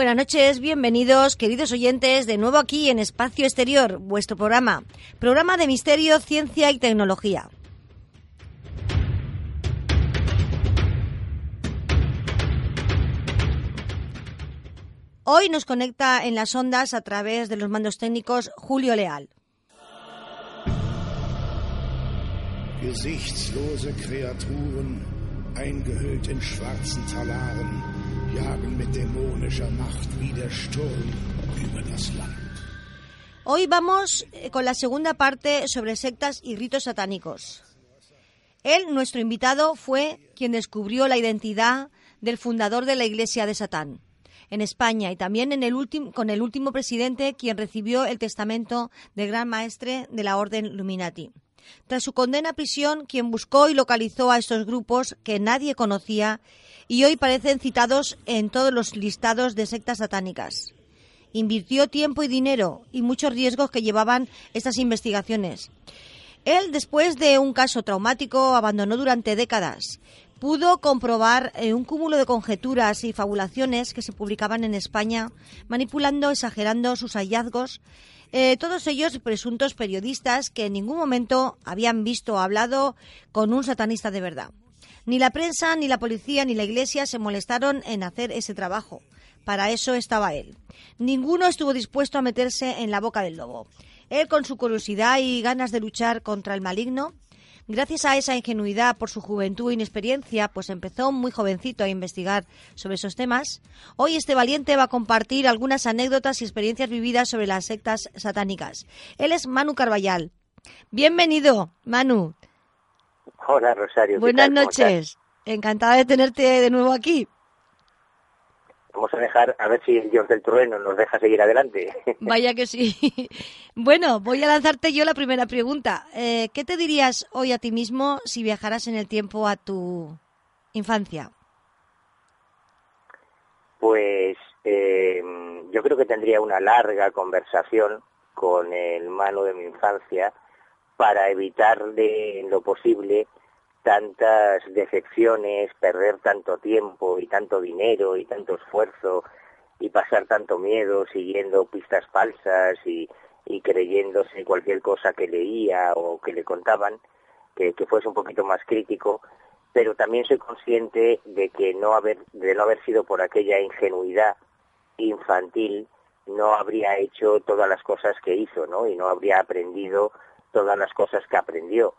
Buenas noches, bienvenidos, queridos oyentes, de nuevo aquí en Espacio Exterior, vuestro programa, programa de misterio, ciencia y tecnología. Hoy nos conecta en las ondas a través de los mandos técnicos Julio Leal. Gesichtslose Kreaturen, eingehüllt in schwarzen Talaren, jagen. Hoy vamos eh, con la segunda parte sobre sectas y ritos satánicos. Él, nuestro invitado, fue quien descubrió la identidad del fundador de la Iglesia de Satán en España y también con el último presidente quien recibió el testamento del gran maestre de la Orden Luminati. Tras su condena a prisión, quien buscó y localizó a estos grupos que nadie conocía y hoy parecen citados en todos los listados de sectas satánicas. Invirtió tiempo y dinero y muchos riesgos que llevaban estas investigaciones. Él, después de un caso traumático, abandonó durante décadas. Pudo comprobar eh, un cúmulo de conjeturas y fabulaciones que se publicaban en España, manipulando, exagerando sus hallazgos, eh, todos ellos presuntos periodistas que en ningún momento habían visto o hablado con un satanista de verdad. Ni la prensa, ni la policía, ni la iglesia se molestaron en hacer ese trabajo. Para eso estaba él. Ninguno estuvo dispuesto a meterse en la boca del lobo. Él, con su curiosidad y ganas de luchar contra el maligno, Gracias a esa ingenuidad por su juventud e inexperiencia, pues empezó muy jovencito a investigar sobre esos temas. Hoy este valiente va a compartir algunas anécdotas y experiencias vividas sobre las sectas satánicas. Él es Manu Carballal. Bienvenido, Manu. Hola, Rosario. ¿qué Buenas noches. Encantada de tenerte de nuevo aquí. Vamos a dejar, a ver si el Dios del trueno nos deja seguir adelante. Vaya que sí. Bueno, voy a lanzarte yo la primera pregunta. Eh, ¿Qué te dirías hoy a ti mismo si viajaras en el tiempo a tu infancia? Pues eh, yo creo que tendría una larga conversación con el mano de mi infancia para evitar de en lo posible tantas decepciones, perder tanto tiempo y tanto dinero y tanto esfuerzo y pasar tanto miedo siguiendo pistas falsas y, creyéndose cualquier cosa que leía o que le contaban, que, que fuese un poquito más crítico, pero también soy consciente de que no haber, de no haber sido por aquella ingenuidad infantil, no habría hecho todas las cosas que hizo, ¿no? Y no habría aprendido todas las cosas que aprendió.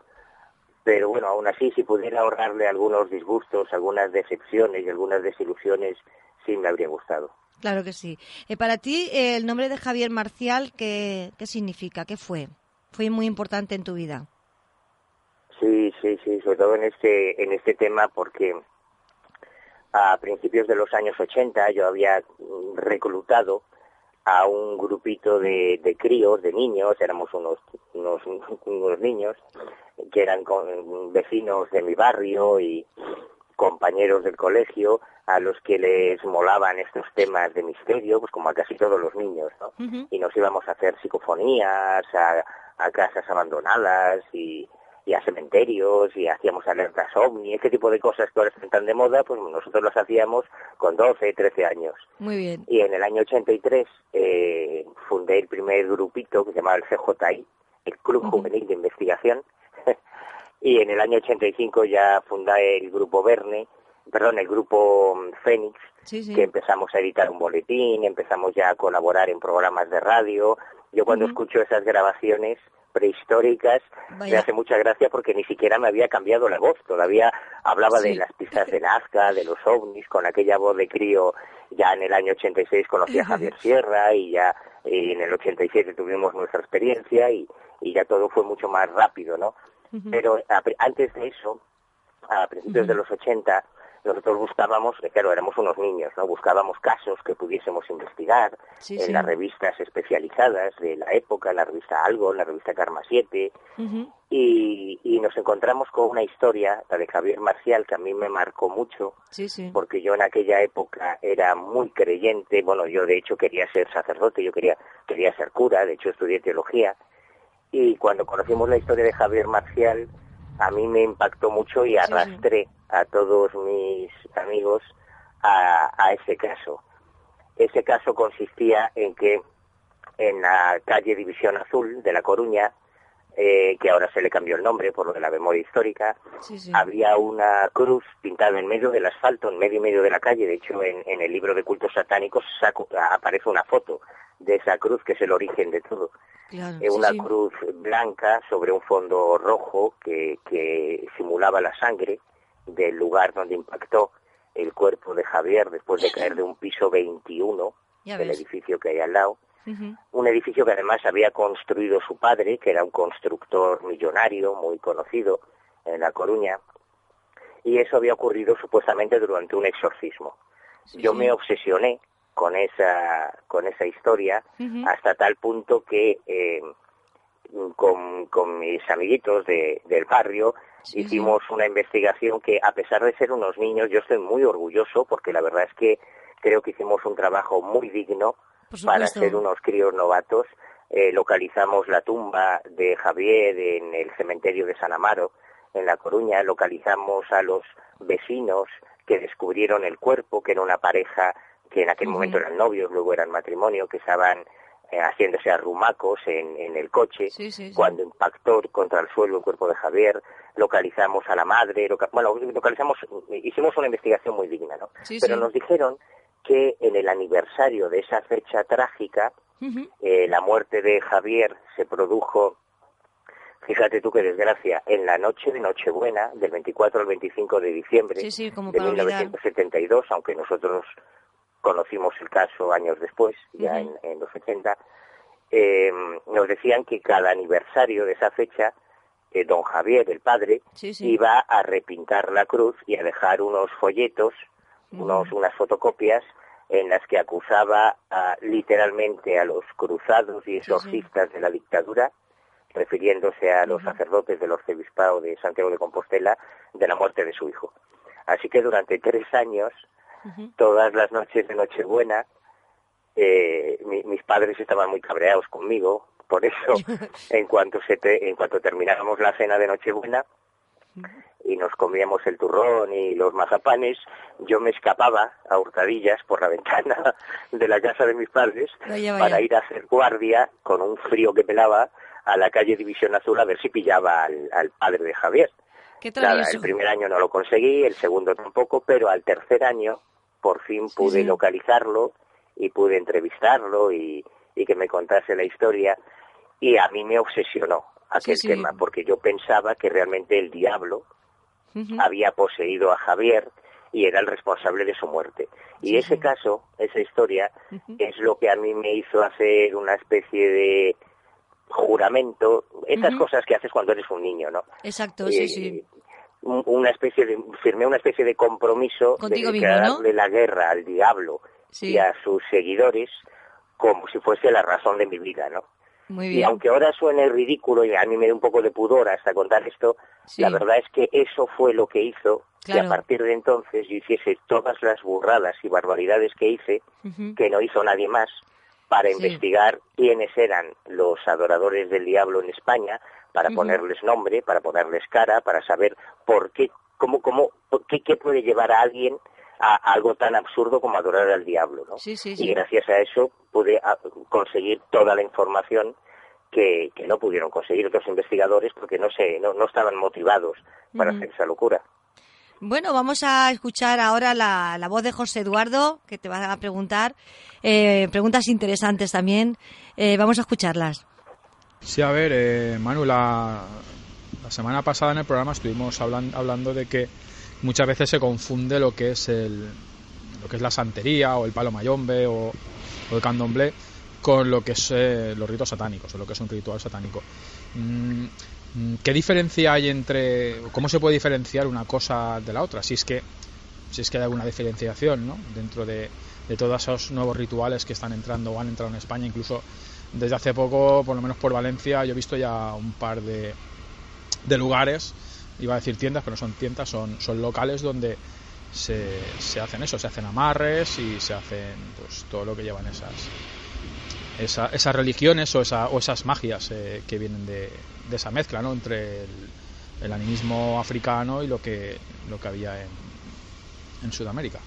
Pero bueno, aún así, si pudiera ahorrarle algunos disgustos, algunas decepciones y algunas desilusiones, sí me habría gustado. Claro que sí. Eh, para ti, eh, el nombre de Javier Marcial, ¿qué, ¿qué significa? ¿Qué fue? Fue muy importante en tu vida. Sí, sí, sí, sobre todo en este, en este tema porque a principios de los años 80 yo había reclutado a un grupito de, de críos, de niños, éramos unos, unos, unos niños que eran con- vecinos de mi barrio y compañeros del colegio a los que les molaban estos temas de misterio, pues como a casi todos los niños, ¿no? Y nos íbamos a hacer psicofonías a, a casas abandonadas y, y a cementerios y hacíamos alertas ovni, este tipo de cosas que ahora están tan de moda, pues nosotros las hacíamos con 12, 13 años. Muy bien. Y en el año 83 eh, fundé el primer grupito que se llamaba el CJI, el Club. Juvenil de Investigación, y en el año 85 ya fundé el grupo Verne, perdón, el grupo mm, Fénix, Sí, sí. que empezamos a editar un boletín, empezamos ya a colaborar en programas de radio. Yo cuando escucho esas grabaciones prehistóricas me hace mucha gracia porque ni siquiera me había cambiado la voz, todavía hablaba Sí. de las pistas de Nazca, de los ovnis, con aquella voz de crío, ya en el año 86 conocí a Javier Sierra y ya eh, en el 87 tuvimos nuestra experiencia y, y ya todo fue mucho más rápido, ¿no? Pero a- antes de eso, a principios de los 80, nosotros buscábamos, claro, éramos unos niños, ¿no? Buscábamos casos que pudiésemos investigar en las revistas especializadas de la época, la revista Algo, la revista Karma 7, y, y, nos encontramos con una historia, la de Javier Marcial, que a mí me marcó mucho, porque yo en aquella época era muy creyente, bueno, yo de hecho quería ser sacerdote, yo quería, quería ser cura, de hecho estudié teología, y cuando conocimos la historia de Javier Marcial, a mí me impactó mucho y arrastré a todos mis amigos a, ese caso. Ese caso consistía en que en la calle División Azul de La Coruña, eh, que ahora se le cambió el nombre por lo de la memoria histórica, había una cruz pintada en medio del asfalto, en medio y medio de la calle. De hecho, en, el libro de cultos satánicos aparece una foto de esa cruz, que es el origen de todo. Eh, una cruz blanca sobre un fondo rojo que, que simulaba la sangre del lugar donde impactó el cuerpo de Javier después de caer de un piso 21 del edificio que hay al lado. Un edificio que además había construido su padre, que era un constructor millonario muy conocido en La Coruña, y eso había ocurrido supuestamente durante un exorcismo. Yo me obsesioné con esa, con esa historia hasta tal punto que eh, con, con, mis amiguitos de, del barrio hicimos una investigación que a pesar de ser unos niños yo estoy muy orgulloso porque la verdad es que creo que hicimos un trabajo muy digno para ser unos críos novatos. Eh, localizamos la tumba de Javier en el cementerio de San Amaro, en La Coruña, localizamos a los vecinos que descubrieron el cuerpo, que era una pareja que en aquel momento eran novios, luego eran matrimonio, que estaban haciéndose arrumacos en, en el coche, cuando impactó contra el suelo el cuerpo de Javier, localizamos a la madre, bueno, localizamos, hicimos una investigación muy digna, ¿no? Pero nos dijeron que en el aniversario de esa fecha trágica, eh, la muerte de Javier se produjo Fíjate tú qué desgracia, en la noche de Nochebuena, del 24 al 25 de diciembre de 1972, aunque nosotros conocimos el caso años después, ya en, los 80, eh, nos decían que cada aniversario de esa fecha, eh, don Javier, el padre, iba a repintar la cruz y a dejar unos folletos, unos, unas fotocopias en las que acusaba literalmente a los cruzados y exorcistas de la dictadura, refiriéndose a los sacerdotes del arzobispado de Santiago de Compostela, de la muerte de su hijo. Así que durante tres años todas las noches de Nochebuena. Eh, mis padres estaban muy cabreados conmigo, por eso en cuanto se en cuanto terminábamos la cena de Nochebuena y nos comíamos el turrón y los mazapanes, yo me escapaba a hurtadillas por la ventana de la casa de mis padres para ir a hacer guardia con un frío que pelaba a la calle División Azul a ver si pillaba al, padre de Javier. El primer año no lo conseguí, el segundo tampoco, pero al tercer año por fin pude localizarlo y pude entrevistarlo y, que me contase la historia. Y a mí me obsesionó aquel tema porque yo pensaba que realmente el diablo había poseído a Javier y era el responsable de su muerte. Y ese caso, esa historia, es lo que a mí me hizo hacer una especie de juramento, esas cosas que haces cuando eres un niño, ¿no? Exacto, sí, sí una especie de firmé una especie de compromiso de darle la guerra al diablo y a sus seguidores como si fuese la razón de mi vida, ¿no? Y aunque ahora suene ridículo y a mí me da un poco de pudor hasta contar esto, la verdad es que eso fue lo que hizo que a partir de entonces yo hiciese todas las burradas y barbaridades que hice, que no hizo nadie más, para investigar quiénes eran los adoradores del diablo en España, para ponerles nombre, para ponerles cara, para saber por qué, cómo, cómo, qué, qué puede llevar a alguien a algo tan absurdo como adorar al diablo, ¿no? y gracias a eso pude ah, conseguir toda la información que, que, no pudieron conseguir otros investigadores porque no sé, no, no estaban motivados para hacer esa locura. Bueno, vamos a escuchar ahora la, la, voz de José Eduardo, que te va a preguntar eh, preguntas interesantes también. Eh, vamos a escucharlas. Sí, a ver, eh, Manu, la, semana pasada en el programa estuvimos hablando de que muchas veces se confunde lo que es el lo que es la santería o el palo mayombe o, el candomblé con lo que es eh, los ritos satánicos o lo que es un ritual satánico. Mm, ¿Qué diferencia hay entre, cómo se puede diferenciar una cosa de la otra? Si es que, si es que hay alguna diferenciación, ¿no? Dentro de, de todos esos nuevos rituales que están entrando o han entrado en España, incluso desde hace poco, por lo menos por Valencia, yo he visto ya un par de, lugares, iba a decir tiendas, pero no son tiendas, son, son locales donde se, se hacen eso, se hacen amarres y se hacen pues todo lo que llevan esas, esas religiones o, esa, o esas magias eh, que vienen de, de, esa mezcla ¿no? entre el, animismo africano y lo que, lo que había en, en Sudamérica.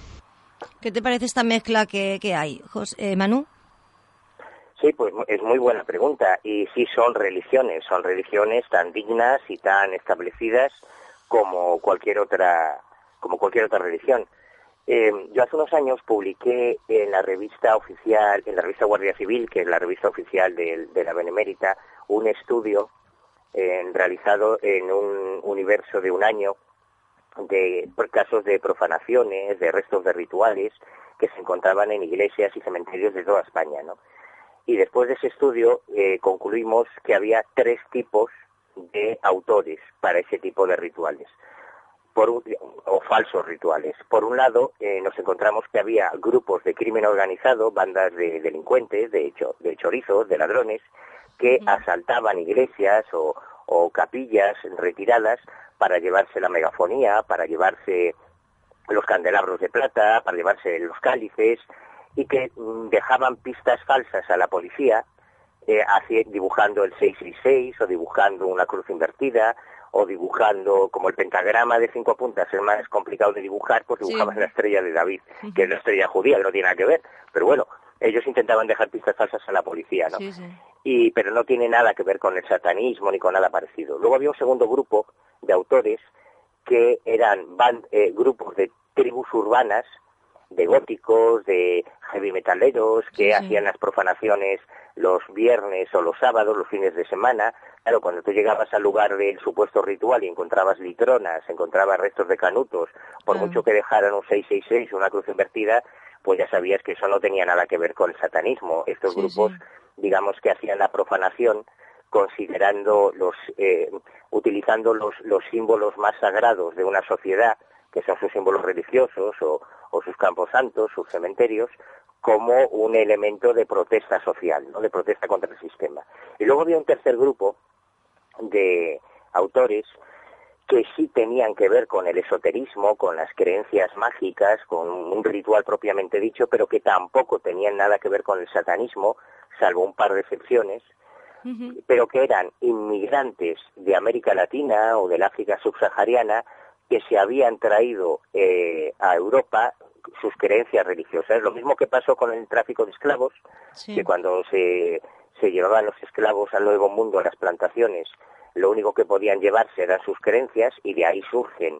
¿Qué te parece esta mezcla que, que hay, José, eh, Manu? Sí, pues es muy buena pregunta. Y sí son religiones, son religiones tan dignas y tan establecidas como cualquier otra, como cualquier otra religión. Eh, yo hace unos años publiqué en la revista oficial, en la revista Guardia Civil, que es la revista oficial de, la Benemérita, un estudio eh, realizado en un universo de un año de casos de profanaciones, de restos de rituales que se encontraban en iglesias y cementerios de toda España, ¿no? Y después de ese estudio eh, concluimos que había tres tipos de autores para ese tipo de rituales por o falsos rituales. Por un lado, eh, nos encontramos que había grupos de crimen organizado, bandas de delincuentes, de, hecho, de chorizos, de ladrones, que asaltaban iglesias o, o capillas retiradas para llevarse la megafonía, para llevarse los candelabros de plata, para llevarse los cálices, y que mm, dejaban pistas falsas a la policía, eh, dibujando el 666 o dibujando una cruz invertida o dibujando como el pentagrama de cinco puntas es más complicado de dibujar, pues dibujaban la estrella de David, que es la estrella judía, que no tiene nada que ver. Pero bueno, ellos intentaban dejar pistas falsas a la policía, ¿no? Y, pero no tiene nada que ver con el satanismo ni con nada parecido. Luego había un segundo grupo de autores que eran eh, grupos de tribus urbanas de góticos, de heavy metaleros que hacían las profanaciones los viernes o los sábados, los fines de semana. Claro, cuando tú llegabas al lugar del supuesto ritual y encontrabas litronas, encontrabas restos de canutos, por mucho que dejaran un 666 o una cruz invertida, pues ya sabías que eso no tenía nada que ver con el satanismo. Estos grupos, digamos que hacían la profanación considerando los, eh, utilizando los, los símbolos más sagrados de una sociedad, que son sus símbolos religiosos o, o sus campos santos, sus cementerios, como un elemento de protesta social, ¿no? de protesta contra el sistema. Y luego había un tercer grupo de autores que sí tenían que ver con el esoterismo, con las creencias mágicas, con un ritual propiamente dicho, pero que tampoco tenían nada que ver con el satanismo, salvo un par de excepciones, pero que eran inmigrantes de América Latina o del África subsahariana que se habían traído eh, a Europa sus creencias religiosas. Lo mismo que pasó con el tráfico de esclavos, que cuando se, se llevaban los esclavos al Nuevo Mundo, a las plantaciones, lo único que podían llevarse eran sus creencias y de ahí surgen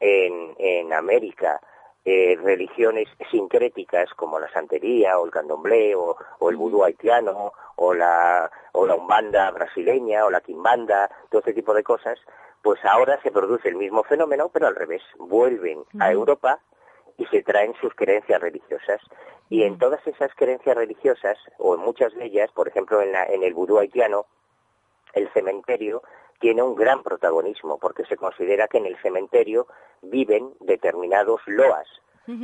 en, en América eh, religiones sincréticas como la santería o el candomblé o, o el vudú haitiano o la, o la umbanda brasileña o la quimbanda, todo este tipo de cosas, pues ahora se produce el mismo fenómeno, pero al revés, vuelven a Europa y se traen sus creencias religiosas. Y en todas esas creencias religiosas, o en muchas de ellas, por ejemplo en, la, en el vudú haitiano, el cementerio tiene un gran protagonismo, porque se considera que en el cementerio viven determinados loas,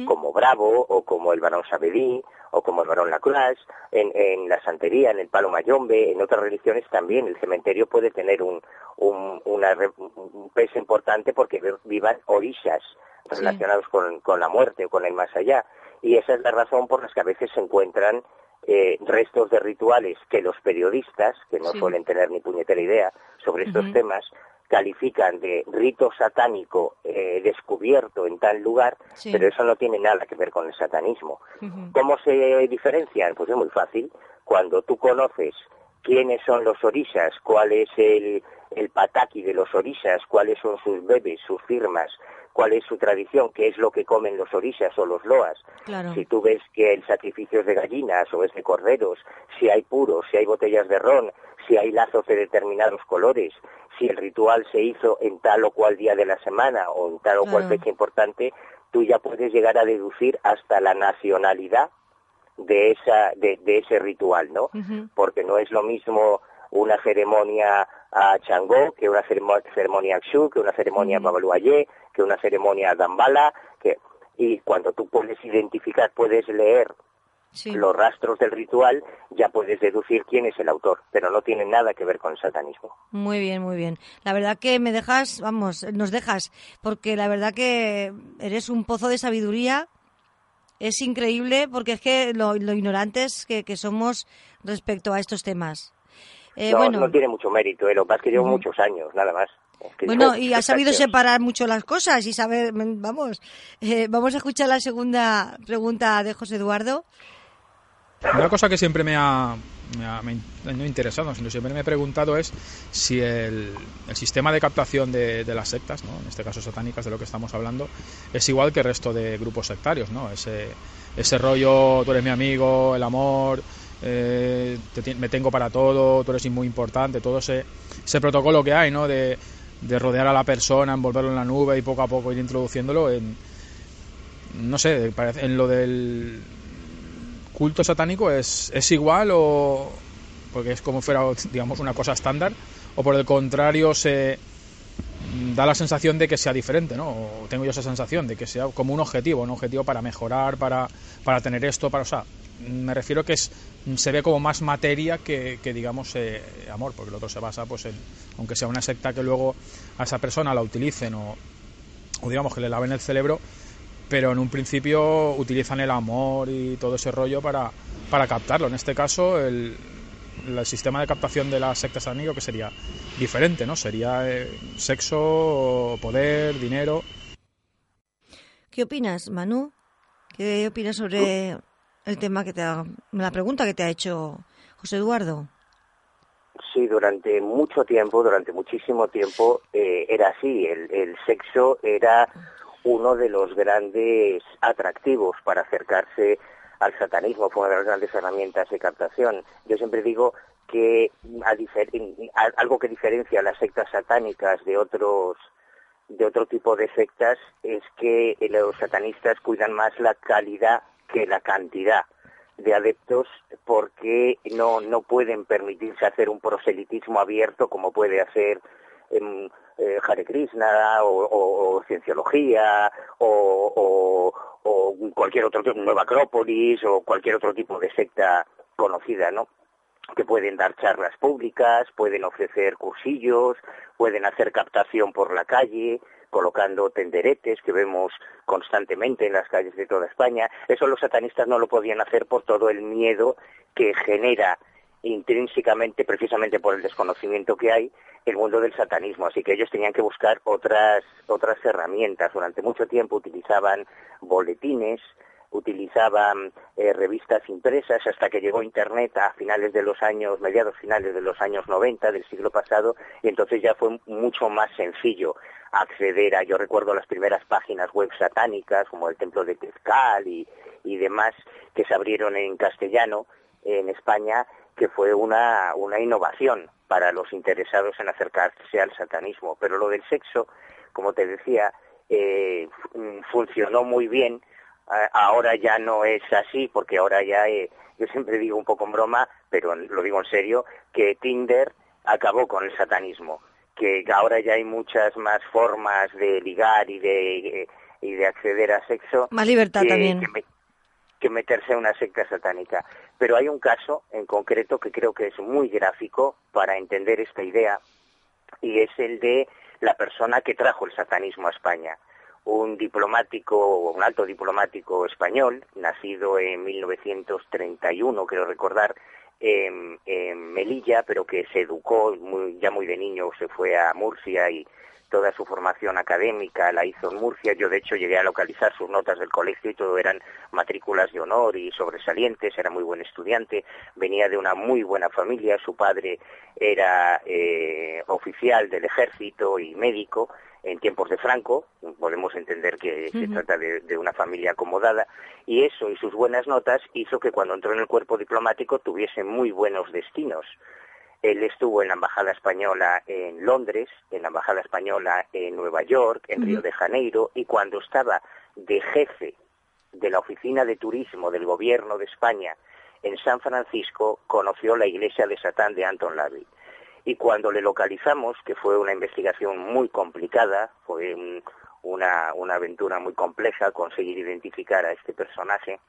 como Bravo, o como el barón Sabedí, o como el barón Lacroix, en, en la santería, en el palo mayombe, en otras religiones también. El cementerio puede tener un, un, una, un peso importante porque vivan orillas relacionados con, con la muerte o con el más allá. Y esa es la razón por la que a veces se encuentran eh, restos de rituales que los periodistas, que no suelen tener ni puñetera idea sobre estos temas, califican de rito satánico eh, descubierto en tal lugar, pero eso no tiene nada que ver con el satanismo. ¿Cómo se diferencian? Pues es muy fácil. Cuando tú conoces quiénes son los orisas, cuál es el, el pataki de los orisas, cuáles son sus bebés, sus firmas, cuál es su tradición, qué es lo que comen los orisas o los loas. Si tú ves que el sacrificio es de gallinas o es de corderos, si hay puros, si hay botellas de ron, si hay lazos de determinados colores, si el ritual se hizo en tal o cual día de la semana o en tal o cual fecha importante, tú ya puedes llegar a deducir hasta la nacionalidad de esa de, ese ritual, ¿no? Porque no es lo mismo una ceremonia a Changó, que una ceremonia a Xu, que una ceremonia a Babaluayé, que una ceremonia a Dambala, que y cuando tú puedes identificar, puedes leer los rastros del ritual, ya puedes deducir quién es el autor, pero no tiene nada que ver con el satanismo. Muy bien, muy bien. La verdad que me dejas, vamos, nos dejas, porque la verdad que eres un pozo de sabiduría. Es increíble porque es que lo, ignorantes que, somos respecto a estos temas. Eh, no, no tiene mucho mérito, eh, lo que pasa es que llevo muchos años, nada más. bueno, y has sabido separar mucho las cosas y saber, vamos, eh, vamos a escuchar la segunda pregunta de José Eduardo. Una cosa que siempre me ha, no interesado, sino siempre me he preguntado es si el, sistema de captación de, las sectas, ¿no? en este caso satánicas de lo que estamos hablando, es igual que el resto de grupos sectarios, ¿no? Ese, ese rollo, tú eres mi amigo, el amor, eh, me tengo para todo, tú eres muy importante, todo ese, ese protocolo que hay, ¿no? De, de rodear a la persona, envolverlo en la nube y poco a poco ir introduciéndolo en, no sé, en lo del culto satánico es, es igual o porque es como fuera digamos una cosa estándar o por el contrario se da la sensación de que sea diferente, ¿no? O tengo yo esa sensación de que sea como un objetivo, un objetivo para mejorar, para, para tener esto, para, o sea, me refiero que es, se ve como más materia que, que digamos, eh, amor, porque el otro se basa, pues, en, aunque sea una secta que luego a esa persona la utilicen o, o digamos que le laven el cerebro, pero en un principio utilizan el amor y todo ese rollo para, para captarlo. En este caso, el, el sistema de captación de las sectas amigo que sería diferente, ¿no? Sería eh, sexo, poder, dinero. ¿Qué opinas, Manu? ¿Qué opinas sobre el tema que te ha, la pregunta que te ha hecho José Eduardo? Sí, durante mucho tiempo, durante muchísimo tiempo, eh, era así. El, el sexo era uno de los grandes atractivos para acercarse al satanismo, fue una de las grandes herramientas de captación. Yo siempre digo que algo que diferencia a las sectas satánicas de otros de otro tipo de sectas es que los satanistas cuidan más la calidad que la cantidad de adeptos porque no, no pueden permitirse hacer un proselitismo abierto como puede hacer en eh, Hare Krishna o, Cienciología o, cualquier otro tipo, Nueva Acrópolis o cualquier otro tipo de secta conocida, ¿no? que pueden dar charlas públicas, pueden ofrecer cursillos, pueden hacer captación por la calle, colocando tenderetes que vemos constantemente en las calles de toda España. Eso los satanistas no lo podían hacer por todo el miedo que genera intrínsecamente, precisamente por el desconocimiento que hay, el mundo del satanismo. Así que ellos tenían que buscar otras, otras herramientas. Durante mucho tiempo utilizaban boletines, utilizaban eh, revistas impresas hasta que llegó Internet a finales de los años, mediados finales de los años 90 del siglo pasado, y entonces ya fue mucho más sencillo acceder a, yo recuerdo las primeras páginas web satánicas, como el Templo de Tezcal y, y demás, que se abrieron en castellano en España, que fue una, una innovación para los interesados en acercarse al satanismo. Pero lo del sexo, como te decía, eh, funcionó muy bien. ahora ya no es así, porque ahora ya, eh, yo siempre digo un poco en broma, pero lo digo en serio, que Tinder acabó con el satanismo, que ahora ya hay muchas más formas de ligar y de, y de acceder a sexo. Más libertad también que meterse a una secta satánica. Pero hay un caso en concreto que creo que es muy gráfico para entender esta idea y es el de la persona que trajo el satanismo a España. Un diplomático, un alto diplomático español, nacido en 1931, quiero recordar, en, Melilla, pero que se educó ya muy de niño, se fue a Murcia y toda su formación académica la hizo en Murcia. Yo, de hecho, llegué a localizar sus notas del colegio y todo eran matrículas de honor y sobresalientes. Era muy buen estudiante, venía de una muy buena familia. Su padre era eh, oficial del ejército y médico en tiempos de Franco, podemos entender que se trata de, de, una familia acomodada, y eso y sus buenas notas hizo que cuando entró en el cuerpo diplomático tuviese muy buenos destinos. Él estuvo en la Embajada Española en Londres, en la Embajada Española en Nueva York, en Río de Janeiro, y cuando estaba de jefe de la Oficina de Turismo del Gobierno de España en San Francisco, conoció la iglesia de Satán de Anton LaVey. Y cuando le localizamos, que fue una investigación muy complicada, fue una, una aventura muy compleja conseguir identificar a este personaje,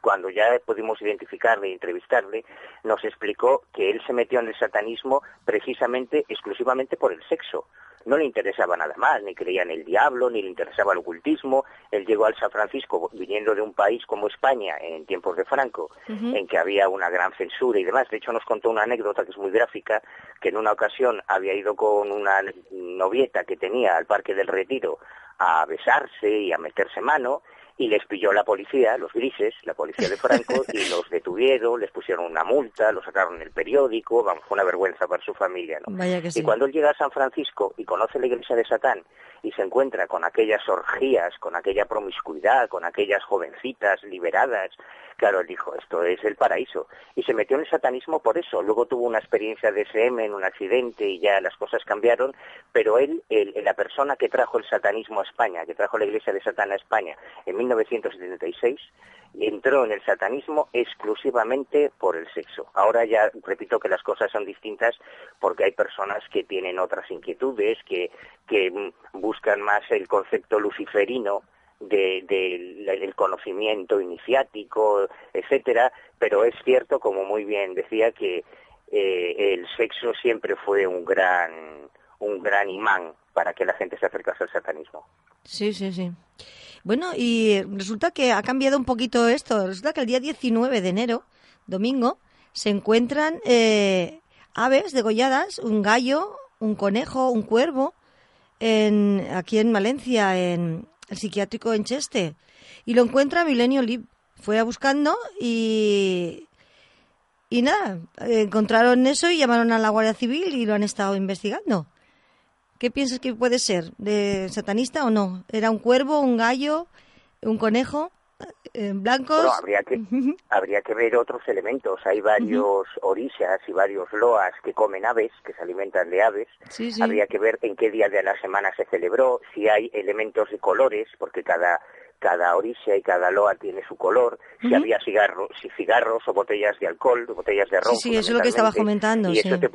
cuando ya pudimos identificarle y entrevistarle, nos explicó que él se metió en el satanismo precisamente, exclusivamente por el sexo no le interesaba nada más, ni creía en el diablo, ni le interesaba el ocultismo. Él llegó al San Francisco viniendo de un país como España en tiempos de Franco, en que había una gran censura y demás. De hecho, nos contó una anécdota que es muy gráfica, que en una ocasión había ido con una novieta que tenía al Parque del Retiro a besarse y a meterse mano, y les pilló la policía, los grises, la policía de Franco, y los detuvieron, les pusieron una multa, los sacaron en el periódico, vamos, fue una vergüenza para su familia, ¿no? Y cuando él llega a San Francisco y conoce la iglesia de Satán y se encuentra con aquellas orgías, con aquella promiscuidad, con aquellas jovencitas liberadas, claro, él dijo, esto es el paraíso. Y se metió en el satanismo por eso. Luego tuvo una experiencia de SM en un accidente y ya las cosas cambiaron, pero él, la persona que trajo el satanismo a España, que trajo la iglesia de Satán a España en 1976, entró en el satanismo exclusivamente por el sexo. Ahora ya repito que las cosas son distintas porque hay personas que tienen otras inquietudes, que, que mm, buscan más el concepto luciferino de, del conocimiento iniciático, etcétera, pero es cierto, como muy bien decía, que eh, el sexo siempre fue un gran un gran imán para que la gente se acercase al satanismo. Sí, sí, sí. Bueno, y resulta que ha cambiado un poquito esto. Resulta que el día 19 de enero, domingo, se encuentran eh, aves degolladas, un gallo, un conejo, un cuervo, en, aquí en Valencia, en el psiquiátrico en Cheste. Y lo encuentra Milenio Lib. Fue a buscando y, y nada, encontraron eso y llamaron a la Guardia Civil y lo han estado investigando. ¿Qué piensas que puede ser? ¿De satanista o no? ¿Era un cuervo, un gallo, un conejo? Blancos. habría que, habría que ver otros elementos. Hay varios orisas y varios loas que comen aves, que se alimentan de aves. Habría que ver en qué día de la semana se celebró, si hay elementos de colores, porque cada cada orilla y cada loa tiene su color, si había cigarros, si cigarros o botellas de alcohol, botellas de ron. Sí, sí, eso es lo que estaba comentando. Y eso te,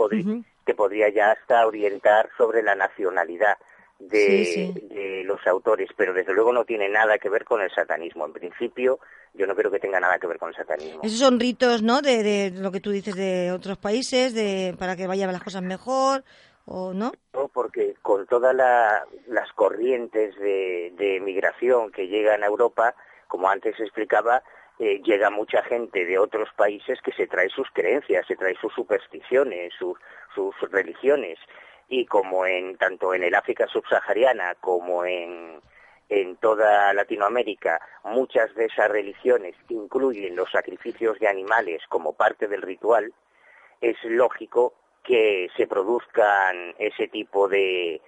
te podría ya hasta orientar sobre la nacionalidad de, los autores, pero desde luego no tiene nada que ver con el satanismo. En principio, yo no creo que tenga nada que ver con el satanismo. Esos son ritos, ¿no? De, de lo que tú dices de otros países, de para que vayan las cosas mejor, ¿o no? No, porque con todas las corrientes de, de migración que llegan a Europa, como antes explicaba, eh, llega mucha gente de otros países que se trae sus creencias, se trae sus supersticiones, sus, sus religiones y como en tanto en el África subsahariana como en en toda Latinoamérica muchas de esas religiones incluyen los sacrificios de animales como parte del ritual, es lógico que se produzcan ese tipo de,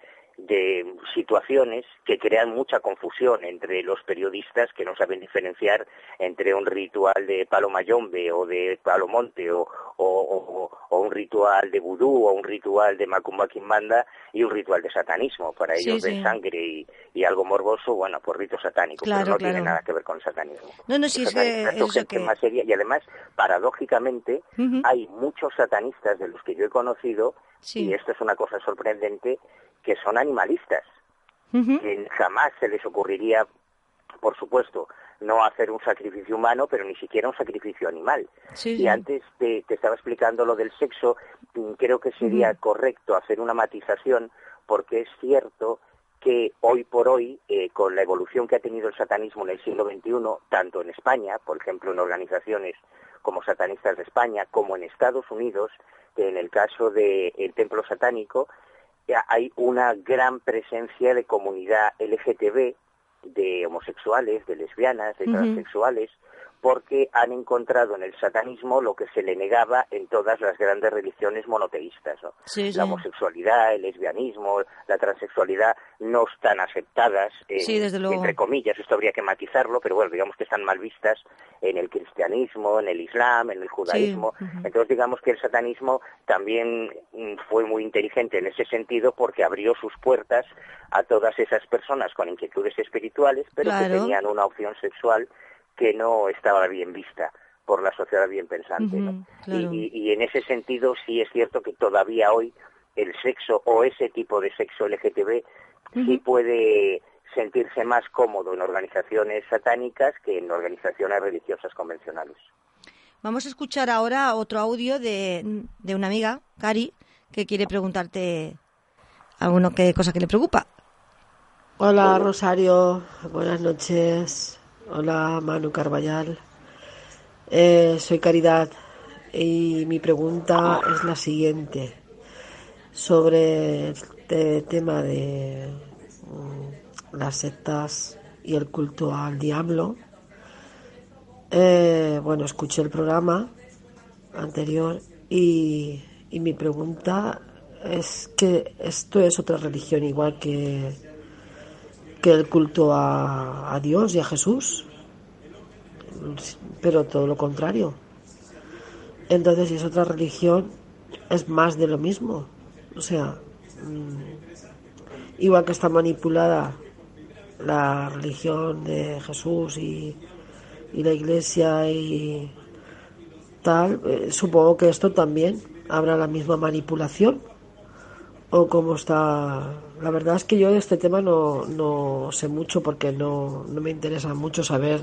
de situaciones que crean mucha confusión entre los periodistas que no saben diferenciar entre un ritual de palo mayombe o de palo monte o, o, un ritual de vudú o un ritual de macumba quimbanda y un ritual de satanismo. Para ellos de sangre y, algo morboso, bueno, por rito satánico, pero no tiene nada que ver con el satanismo. No, no, sí, es que, Más seria, y además, paradójicamente, hay muchos satanistas de los que yo he conocido, y esto es una cosa sorprendente, que son animalistas, que jamás se les ocurriría, por supuesto, no hacer un sacrificio humano, pero ni siquiera un sacrificio animal. y antes te, estaba explicando lo del sexo, mm, creo que sería correcto hacer una matización, porque es cierto que hoy por hoy, eh, con la evolución que ha tenido el satanismo en el siglo XXI, tanto en España, por ejemplo, en organizaciones como Satanistas de España, como en Estados Unidos, que en el caso del templo satánico, hay una gran presencia de comunidad LGTB, de homosexuales, de lesbianas, de transexuales, porque han encontrado en el satanismo lo que se le negaba en todas las grandes religiones monoteístas. ¿no? la homosexualidad, el lesbianismo, la transexualidad no están aceptadas, entre comillas, esto habría que matizarlo, pero bueno, digamos que están mal vistas en el cristianismo, en el islam, en el judaísmo. Entonces digamos que el satanismo también mm, fue muy inteligente en ese sentido porque abrió sus puertas a todas esas personas con inquietudes espirituales, pero que tenían una opción sexual que no estaba bien vista por la sociedad bien pensante. y, en ese sentido sí es cierto que todavía hoy el sexo o ese tipo de sexo LGTB sí puede sentirse más cómodo en organizaciones satánicas que en organizaciones religiosas convencionales. Vamos a escuchar ahora otro audio de, de una amiga, Cari, que quiere preguntarte alguna cosa que le preocupa. Hola Rosario, buenas noches. Hola Manu Carballal. Eh, soy Caridad y mi pregunta es la siguiente sobre el tema de mm, las sectas y el culto al diablo. Eh, bueno, escuché el programa anterior y, y mi pregunta es que esto es otra religión igual que, que el culto a, a Dios y a Jesús pero todo lo contrario. Entonces, si es otra religión, es más de lo mismo. O sea, mm, igual que está manipulada la religión de Jesús y, la iglesia y tal, eh, supongo que esto también habrá la misma manipulación. O cómo está. La verdad es que yo de este tema no, no sé mucho porque no, no me interesa mucho saber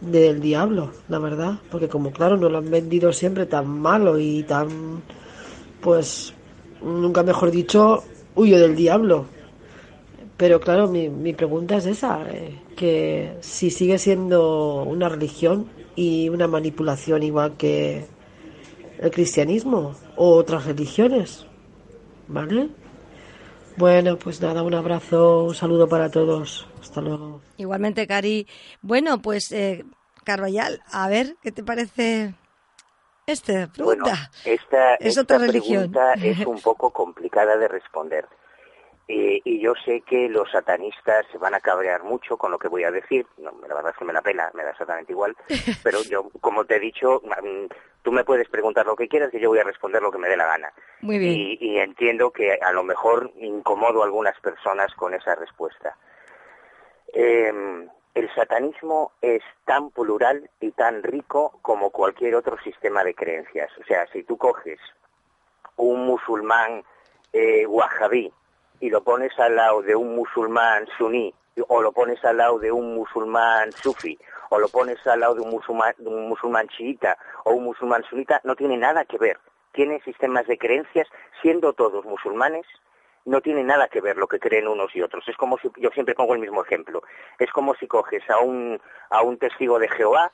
del diablo, la verdad, porque como claro, no lo han vendido siempre tan malo y tan, pues, nunca mejor dicho, huyo del diablo. Pero claro, mi, mi pregunta es esa, eh, que si sigue siendo una religión y una manipulación igual que el cristianismo o otras religiones, ¿vale? Bueno, pues nada, un abrazo, un saludo para todos. Hasta luego. Igualmente, Cari. Bueno, pues, eh, a ver, ¿qué te parece esta pregunta? esta, es otra religión. pregunta es un poco complicada de responder. Eh, y yo sé que los satanistas se van a cabrear mucho con lo que voy a decir. No, la verdad es que me la pela, me da exactamente igual. Pero yo, como te he dicho, mm, tú me puedes preguntar lo que quieras y yo voy a responder lo que me dé la gana. Muy bien. Y, y entiendo que a lo mejor incomodo a algunas personas con esa respuesta. Eh, el satanismo es tan plural y tan rico como cualquier otro sistema de creencias. O sea, si tú coges un musulmán eh, wahhabí y lo pones al lado de un musulmán suní, o lo pones al lado de un musulmán sufi, o lo pones al lado de un musulmán, de un musulmán chiita o un musulmán sunita, no tiene nada que ver. Tienen sistemas de creencias, siendo todos musulmanes, no tiene nada que ver lo que creen unos y otros. Es como si, yo siempre pongo el mismo ejemplo, es como si coges a un, a un testigo de Jehová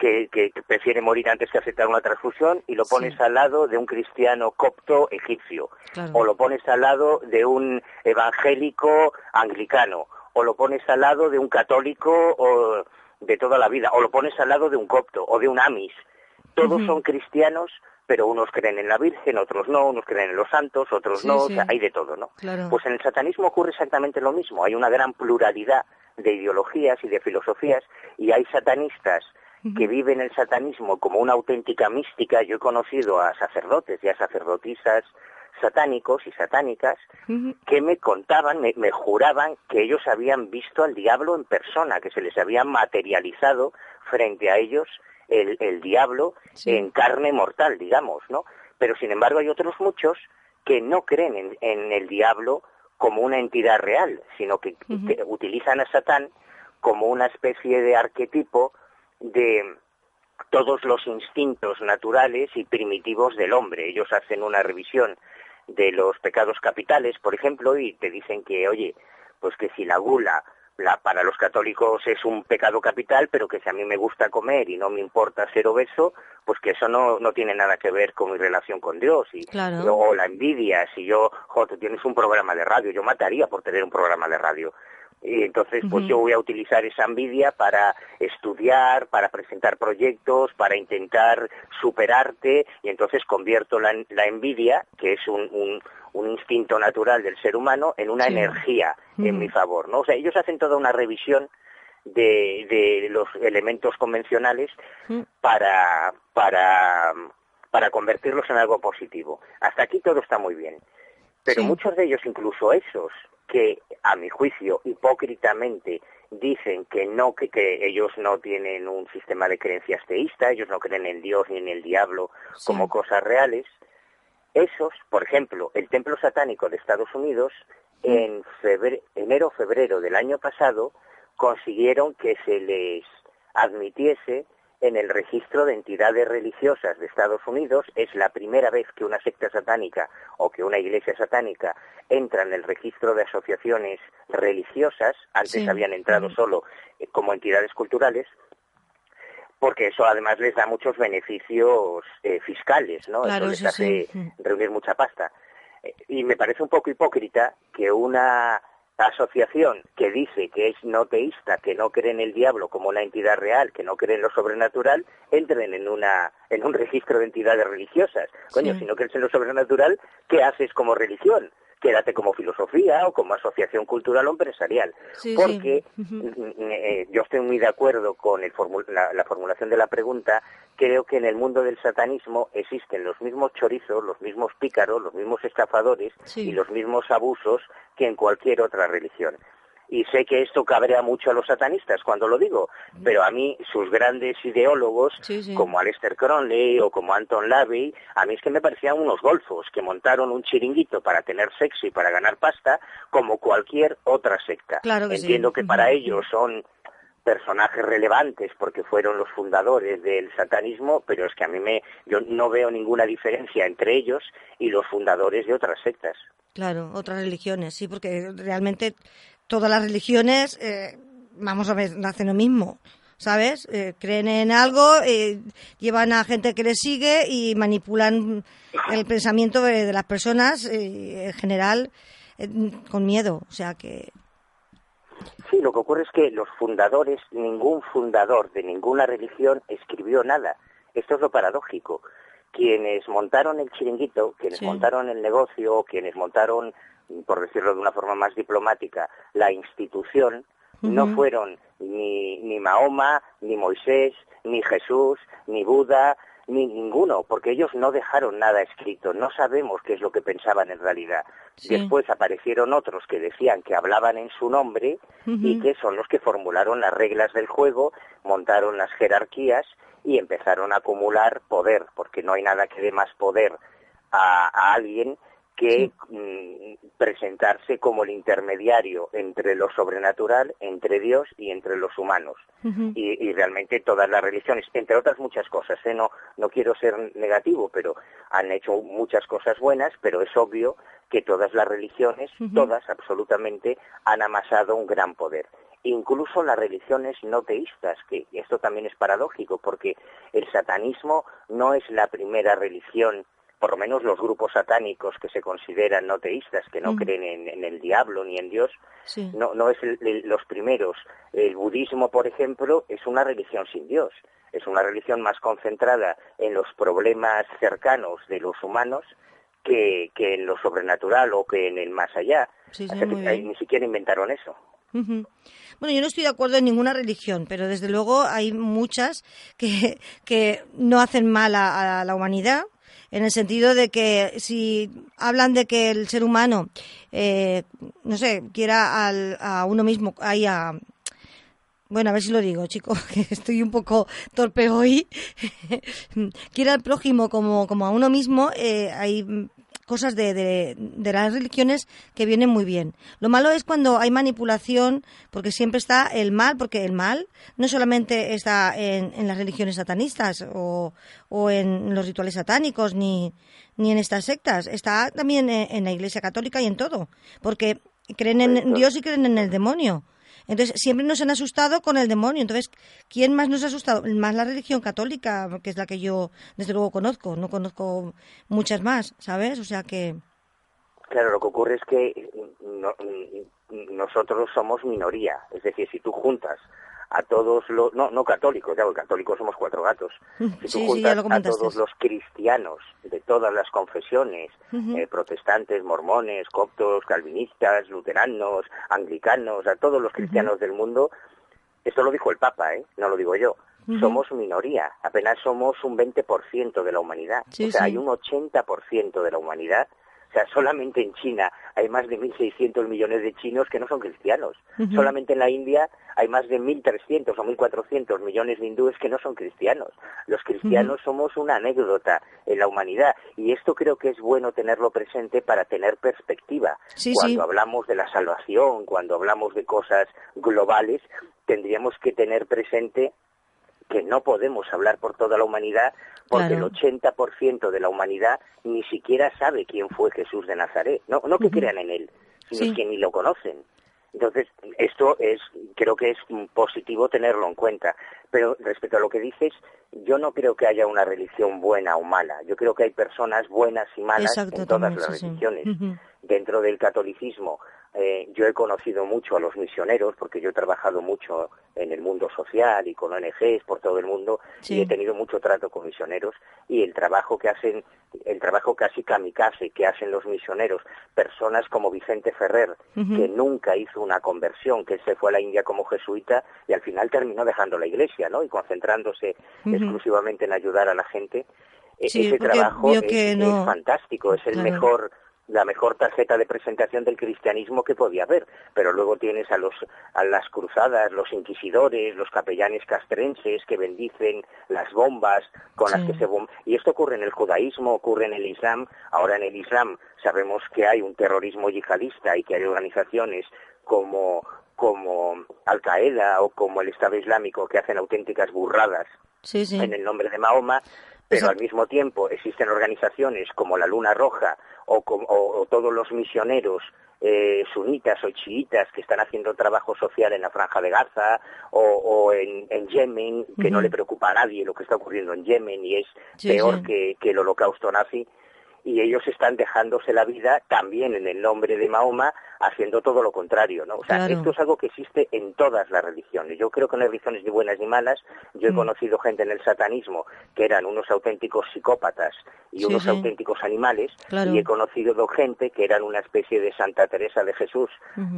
que, que, prefiere morir antes que aceptar una transfusión y lo pones al lado de un cristiano copto egipcio, o lo pones al lado de un evangélico anglicano, o lo pones al lado de un católico o de toda la vida, o lo pones al lado de un copto o de un amis. Todos son cristianos pero unos creen en la Virgen, otros no, unos creen en los santos, otros no, o sea, hay de todo, ¿no? Pues en el satanismo ocurre exactamente lo mismo, hay una gran pluralidad de ideologías y de filosofías y hay satanistas que viven el satanismo como una auténtica mística. Yo he conocido a sacerdotes y a sacerdotisas satánicos y satánicas que me contaban, me, me, juraban que ellos habían visto al diablo en persona, que se les había materializado frente a ellos el, diablo en carne mortal, digamos, ¿no? Pero sin embargo hay otros muchos que no creen en, el diablo como una entidad real, sino que, utilizan a Satán como una especie de arquetipo de todos los instintos naturales y primitivos del hombre. Ellos hacen una revisión de los pecados capitales, por ejemplo, y te dicen que, oye, pues que si la gula para los católicos es un pecado capital, pero que si a mí me gusta comer y no me importa ser obeso, pues que eso no, no tiene nada que ver con mi relación con Dios. Y, O la envidia, si yo, joder, tienes un programa de radio, yo mataría por tener un programa de radio. Y entonces, pues yo voy a utilizar esa envidia para estudiar, para presentar proyectos, para intentar superarte, y entonces convierto la, la envidia, que es un, un, instinto natural del ser humano, en una energía en mi favor, ¿no? O sea, ellos hacen toda una revisión de, de los elementos convencionales para, para, para convertirlos en algo positivo. Hasta aquí todo está muy bien. Pero muchos de ellos, incluso esos, que a mi juicio hipócritamente dicen que no que, que, ellos no tienen un sistema de creencias teísta, ellos no creen en Dios ni en el diablo como cosas reales. Esos, por ejemplo, el templo satánico de Estados Unidos en enero febrero del año pasado consiguieron que se les admitiese en el registro de entidades religiosas de Estados Unidos. Es la primera vez que una secta satánica o que una iglesia satánica entra en el registro de asociaciones religiosas. Antes habían entrado solo eh, como entidades culturales porque eso además les da muchos beneficios eh, fiscales, ¿no? eso les hace reunir mucha pasta. Eh, y me parece un poco hipócrita que una asociación que dice que es no teísta, que no cree en el diablo como una entidad real, que no cree en lo sobrenatural, entren en una en un registro de entidades religiosas. Coño, si no crees en lo sobrenatural, ¿qué haces como religión? Quédate como filosofía o como asociación cultural o empresarial. Porque eh, yo estoy muy de acuerdo con la, formulación de la pregunta. Creo que en el mundo del satanismo existen los mismos chorizos, los mismos pícaros, los mismos estafadores y los mismos abusos que en cualquier otra religión y sé que esto cabrea mucho a los satanistas cuando lo digo, pero a mí sus grandes ideólogos, como Aleister Crowley o como Anton LaVey, a mí es que me parecían unos golfos que montaron un chiringuito para tener sexo y para ganar pasta, como cualquier otra secta. Entiendo que para ellos son personajes relevantes porque fueron los fundadores del satanismo, pero es que a mí me yo no veo ninguna diferencia entre ellos y los fundadores de otras sectas. Claro, otras religiones, sí, porque realmente todas las religiones, eh, vamos a ver, hacen lo mismo. ¿Sabes? Eh, creen en algo, eh, llevan a gente que les sigue y manipulan el pensamiento de, las personas en general con miedo. O sea que. Sí, lo que ocurre es que los fundadores, ningún fundador de ninguna religión escribió nada. Esto es lo paradójico. Quienes montaron el chiringuito, quienes montaron el negocio, quienes montaron por decirlo de una forma más diplomática, la institución, no fueron ni, ni Mahoma, ni Moisés, ni Jesús, ni Buda, ni ninguno, porque ellos no dejaron nada escrito, no sabemos qué es lo que pensaban en realidad. Después aparecieron otros que decían que hablaban en su nombre y que son los que formularon las reglas del juego, montaron las jerarquías y empezaron a acumular poder, porque no hay nada que dé más poder a alguien que mm, presentarse como el intermediario entre lo sobrenatural, entre Dios y entre los humanos. y, realmente todas las religiones, entre otras muchas cosas, ¿eh? no, no quiero ser negativo, pero han hecho muchas cosas buenas, pero es obvio que todas las religiones, todas absolutamente, han amasado un gran poder incluso las religiones no teístas, que esto también es paradójico, porque el satanismo no es la primera religión por lo menos los grupos satánicos que se consideran no teístas, que no mm. creen en, el diablo ni en Dios, no, no es los primeros. El budismo, por ejemplo, es una religión sin Dios, es una religión más concentrada en los problemas cercanos de los humanos que, que en lo sobrenatural o que en el más allá. ni siquiera inventaron eso. Bueno, yo no estoy de acuerdo en ninguna religión, pero desde luego hay muchas que, que no hacen mal a la humanidad en el sentido de que si hablan de que el ser humano, eh, no sé, quiera al, a uno mismo, ahí a, bueno, a ver si lo digo, chicos, que estoy un poco torpe hoy. quiera al prójimo como, como a uno mismo, eh, hay cosas de, de, las religiones que vienen muy bien. Lo malo es cuando hay manipulación, porque siempre está el mal, porque el mal no solamente está en, en las religiones satanistas o, o, en los rituales satánicos, ni, ni en estas sectas, está también en la Iglesia Católica y en todo, porque creen en Dios y creen en el demonio. Entonces, siempre nos han asustado con el demonio. Entonces, ¿quién más nos ha asustado? Más la religión católica, que es la que yo, desde luego, conozco. No conozco muchas más, ¿sabes? O sea que... Claro, lo que ocurre es que nosotros somos minoría. Es decir, si tú juntas a todos los, no, no católicos, ya, católicos somos cuatro gatos, si tú juntas a todos los cristianos de todas las confesiones, eh, protestantes, mormones, coptos, calvinistas, luteranos, anglicanos, a todos los cristianos del mundo, esto lo dijo el Papa, ¿eh? no lo digo yo, somos minoría, apenas somos un 20% de la humanidad, o sea, hay un 80% de la humanidad O sea, solamente en China hay más de 1.600 millones de chinos que no son cristianos. Solamente en la India hay más de 1.300 o 1.400 millones de hindúes que no son cristianos. Los cristianos somos una anécdota en la humanidad y esto creo que es bueno tenerlo presente para tener perspectiva. cuando hablamos de la salvación, cuando hablamos de cosas globales, tendríamos que tener presente que no podemos hablar por toda la humanidad porque el 80% de la humanidad ni siquiera sabe quién fue Jesús de Nazaret. No, no que crean en él, sino que ni lo conocen. Entonces, esto es, creo que es positivo tenerlo en cuenta. Pero respecto a lo que dices, yo no creo que haya una religión buena o mala. Yo creo que hay personas buenas y malas en todas las religiones. Dentro del catolicismo eh, yo he conocido mucho a los misioneros porque yo he trabajado mucho en el mundo social y con ONGs por todo el mundo y he tenido mucho trato con misioneros y el trabajo que hacen, el trabajo casi kamikaze que hacen los misioneros, personas como Vicente Ferrer, que nunca hizo una conversión, que se fue a la India como jesuita y al final terminó dejando la iglesia, ¿no? Y concentrándose exclusivamente en ayudar a la gente. E-, ese trabajo es, fantástico, es el mejor la mejor tarjeta de presentación del cristianismo que podía haber, pero luego tienes a los a las cruzadas, los inquisidores, los capellanes castrenses que bendicen las bombas con las que se bom y esto ocurre en el judaísmo, ocurre en el islam, ahora en el islam sabemos que hay un terrorismo yihadista y que hay organizaciones como como Al Qaeda o como el Estado Islámico que hacen auténticas burradas en el nombre de Mahoma pero al mismo tiempo existen organizaciones como la Luna Roja o, todos los misioneros eh, sunitas o chiitas que están haciendo trabajo social en la franja de Gaza o, en, Yemen, que no le preocupa a nadie lo que está ocurriendo en Yemen y es peor Que, que el holocausto nazi, y ellos están dejándose la vida también en el nombre de Mahoma haciendo todo lo contrario, ¿no? O sea, esto es algo que existe en todas las religiones. Yo creo que no hay religiones ni buenas ni malas. Yo he mm. conocido gente en el satanismo que eran unos auténticos psicópatas y unos auténticos animales y he conocido gente que eran una especie de Santa Teresa de Jesús,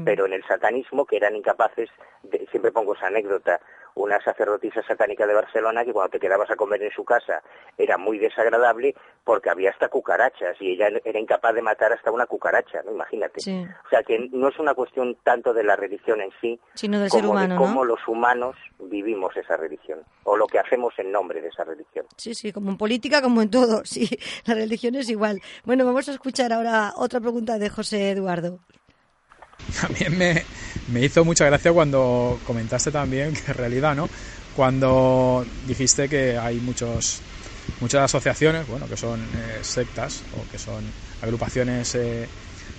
pero en el satanismo que eran incapaces, de, siempre pongo esa anécdota, una sacerdotisa satánica de Barcelona que cuando te quedabas a comer en su casa era muy desagradable porque había hasta cucarachas y ella era incapaz de matar hasta una cucaracha, ¿no? Imagínate. O sea que no es una cuestión tanto de la religión en sí, sino del como de cómo los humanos vivimos esa religión o lo que hacemos en nombre de esa religión. Sí, sí, como en política, como en todo, sí, la religión es igual. Bueno, vamos a escuchar ahora otra pregunta de José Eduardo. También me, me hizo mucha gracia cuando comentaste también que en realidad, ¿no? Cuando dijiste que hay muchos muchas asociaciones, bueno, que son eh, sectas o que son agrupaciones eh,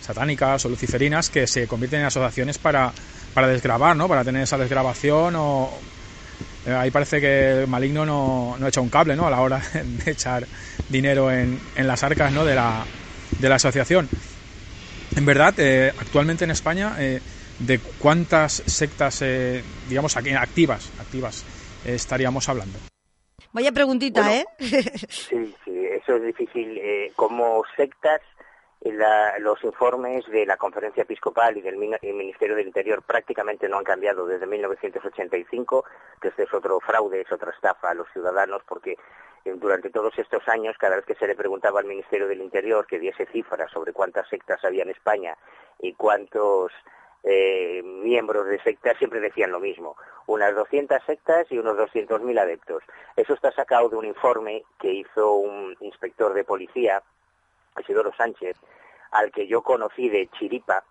satánicas o luciferinas que se convierten en asociaciones para, para desgrabar, ¿no? Para tener esa desgrabación o... Eh, ahí parece que el maligno no, no echa un cable, ¿no? A la hora de echar dinero en, en las arcas, ¿no? De la, de la asociación. En verdad, actualmente en España de cuántas sectas, eh, digamos, activas, activas estaríamos hablando. Vaya preguntita, ¿eh? sí, sí, eso es difícil. Eh, como sectas, los informes de la Conferencia Episcopal y del Ministerio del Interior prácticamente no han cambiado desde 1985, que este es otro fraude, es otra estafa a los ciudadanos, porque eh, durante todos estos años, cada vez que se le preguntaba al Ministerio del Interior que diese cifras sobre cuántas sectas había en España y cuántos eh, miembros de sectas siempre decían lo mismo, unas 200 sectas y unos 200.000 adeptos. Eso está sacado de un informe que hizo un inspector de policía, Isidoro Sánchez, al que yo conocí de Chiripa,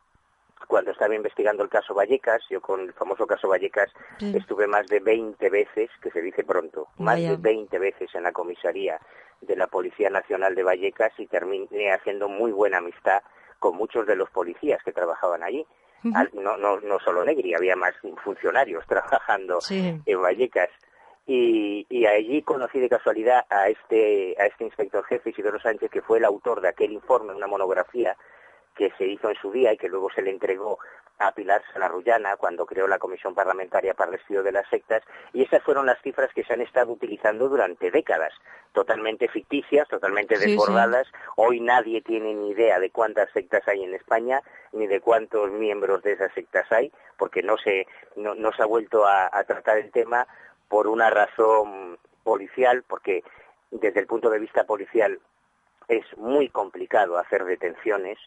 cuando estaba investigando el caso Vallecas, yo con el famoso caso Vallecas estuve más de 20 veces, que se dice pronto, más de 20 veces en la comisaría de la Policía Nacional de Vallecas y terminé haciendo muy buena amistad con muchos de los policías que trabajaban allí no, no, no solo Negri, había más funcionarios trabajando en Vallecas. Y, y, allí conocí de casualidad a este, a este inspector jefe, Isidoro Sánchez, que fue el autor de aquel informe, una monografía que se hizo en su día y que luego se le entregó a Pilar Salarrullana cuando creó la Comisión Parlamentaria para el Estudio de las Sectas y esas fueron las cifras que se han estado utilizando durante décadas, totalmente ficticias, totalmente desbordadas. Hoy nadie tiene ni idea de cuántas sectas hay en España ni de cuántos miembros de esas sectas hay, porque no se, no, se ha vuelto a tratar el tema por una razón policial, porque desde el punto de vista policial es muy complicado hacer detenciones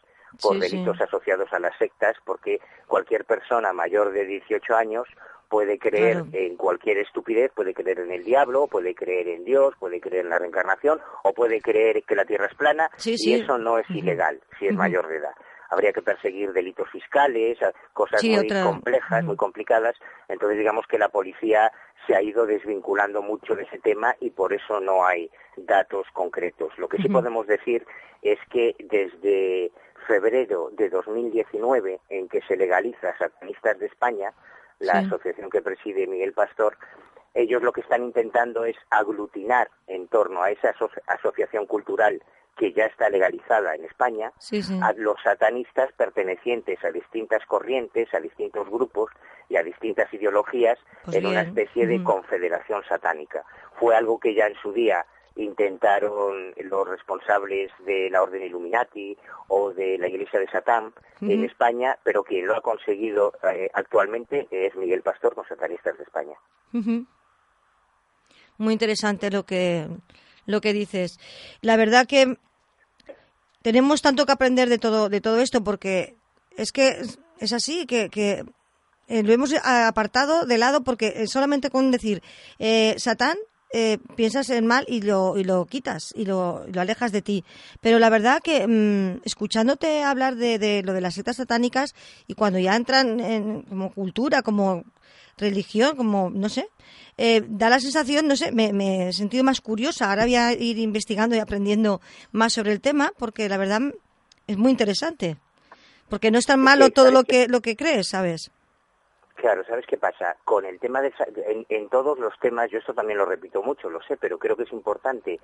por Sí, sí. delitos asociados a las sectas porque cualquier persona mayor de 18 años puede creer Claro. en cualquier estupidez, puede creer en el diablo, puede creer en Dios, puede creer en la reencarnación o puede creer que la Tierra es plana Sí, y eso no es ilegal si es mayor de edad. Habría que perseguir delitos fiscales, cosas Sí, muy otra- complejas, muy complicadas. Entonces digamos que la policía se ha ido desvinculando mucho de ese tema y por eso no hay datos concretos. Lo que sí podemos decir es que desde febrero de 2019, en que se legaliza Satanistas de España, la Sí. asociación que preside Miguel Pastor, ellos lo que están intentando es aglutinar en torno a esa aso- asociación cultural que ya está legalizada en España Sí, sí. a los satanistas pertenecientes a distintas corrientes, a distintos grupos y a distintas ideologías Pues en una especie de confederación satánica. Fue algo que ya en su día intentaron los responsables de la Orden Illuminati o de la Iglesia de Satán en. España, pero quien lo ha conseguido eh, actualmente es Miguel Pastor con Satanistas de España. Muy interesante lo que lo que dices. La verdad que tenemos tanto que aprender de todo de todo esto porque es que es- así que, que eh, lo hemos apartado de lado porque eh, solamente con decir eh, Satán eh, piensas en mal y lo, y lo quitas y lo, y lo alejas de ti. Pero la verdad que mm, escuchándote hablar de, de lo de las sectas satánicas y cuando ya entran en, como cultura, como religión, como, no sé, eh, da la sensación, no sé, me, me he sentido más curiosa. Ahora voy a ir investigando y aprendiendo más sobre el tema porque la verdad es muy interesante. Porque no es tan malo todo lo que, lo que crees, ¿sabes? Claro, ¿sabes qué pasa? Con el tema de... En, en todos los temas, yo esto también lo repito mucho, lo sé, pero creo que es importante.